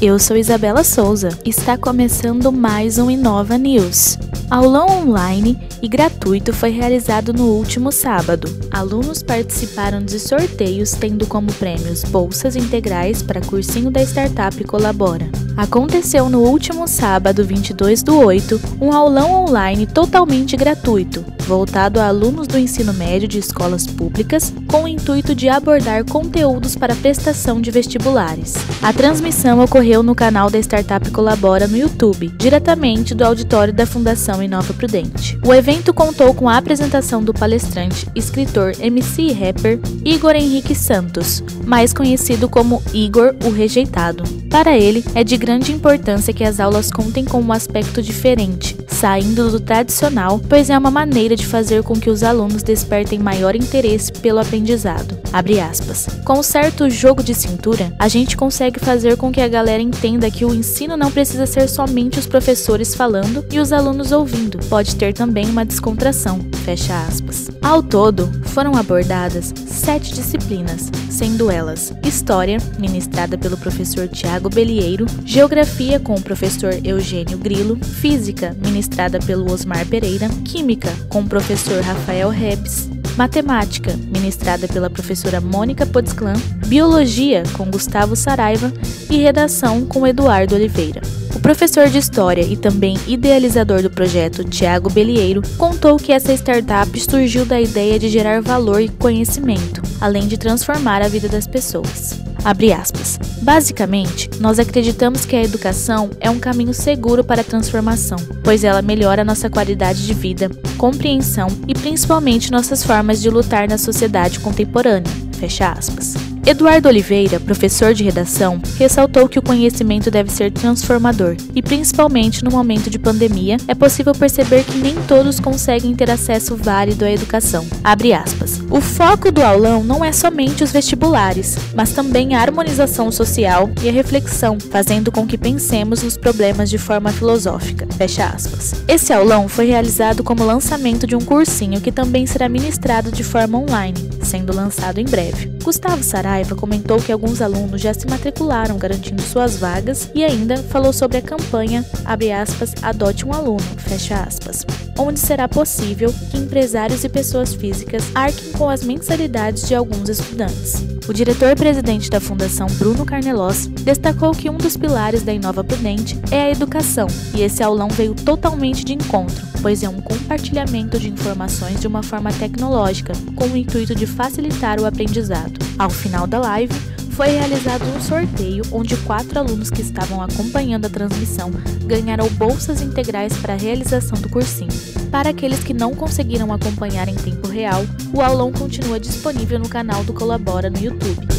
Eu sou Isabela Souza. Está começando mais um Inova News. Aulão online e gratuito foi realizado no último sábado. Alunos participaram de sorteios tendo como prêmios bolsas integrais para cursinho da startup Colabora. Aconteceu no último sábado, 22 do 8, um aulão online totalmente gratuito, voltado a alunos do ensino médio de escolas públicas, com o intuito de abordar conteúdos para prestação de vestibulares. A transmissão ocorreu no canal da Startup Colabora no YouTube, diretamente do auditório da Fundação Inova Prudente. O evento contou com a apresentação do palestrante, escritor, MC e rapper Igor Henrique Santos, mais conhecido como Igor o Rejeitado. Para ele, é de grande importância que as aulas contem com um aspecto diferente, saindo do tradicional, pois é uma maneira de fazer com que os alunos despertem maior interesse pelo aprendizado. Com certo jogo de cintura, a gente consegue fazer com que a galera entenda que o ensino não precisa ser somente os professores falando e os alunos ouvindo, pode ter também uma descontração. Fecha aspas. Ao todo, foram abordadas sete disciplinas, sendo elas História, ministrada pelo professor Tiago Belieiro, Geografia com o professor Eugênio Grilo, Física, ministrada pelo Osmar Pereira, Química com o professor Rafael Rebs, Matemática, ministrada pela professora Mônica Podsclan, Biologia, com Gustavo Saraiva e Redação, com Eduardo Oliveira. O professor de História e também idealizador do projeto, Tiago Belieiro, contou que essa startup surgiu da ideia de gerar valor e conhecimento, além de transformar a vida das pessoas. Basicamente, nós acreditamos que a educação é um caminho seguro para a transformação, pois ela melhora nossa qualidade de vida, compreensão e principalmente nossas formas de lutar na sociedade contemporânea. Fecha aspas. Eduardo Oliveira, professor de redação, ressaltou que o conhecimento deve ser transformador e, principalmente no momento de pandemia, é possível perceber que nem todos conseguem ter acesso válido à educação. O foco do aulão não é somente os vestibulares, mas também a harmonização social e a reflexão, fazendo com que pensemos nos problemas de forma filosófica. Fecha aspas. Esse aulão foi realizado como lançamento de um cursinho que também será ministrado de forma online, sendo lançado em breve. Gustavo Saraiva comentou que alguns alunos já se matricularam garantindo suas vagas e ainda falou sobre a campanha aspas, Adote um aluno, aspas, onde será possível que empresários e pessoas físicas arquem com as mensalidades de alguns estudantes. O diretor-presidente da Fundação Bruno Carnelós destacou que um dos pilares da Inova Prudente é a educação, e esse aulão veio totalmente de encontro, pois é um compartilhamento de informações de uma forma tecnológica, com o intuito de facilitar o aprendizado. Ao final da live, foi realizado um sorteio onde quatro alunos que estavam acompanhando a transmissão ganharam bolsas integrais para a realização do cursinho. Para aqueles que não conseguiram acompanhar em tempo real, o aulão continua disponível no canal do Colabora no YouTube.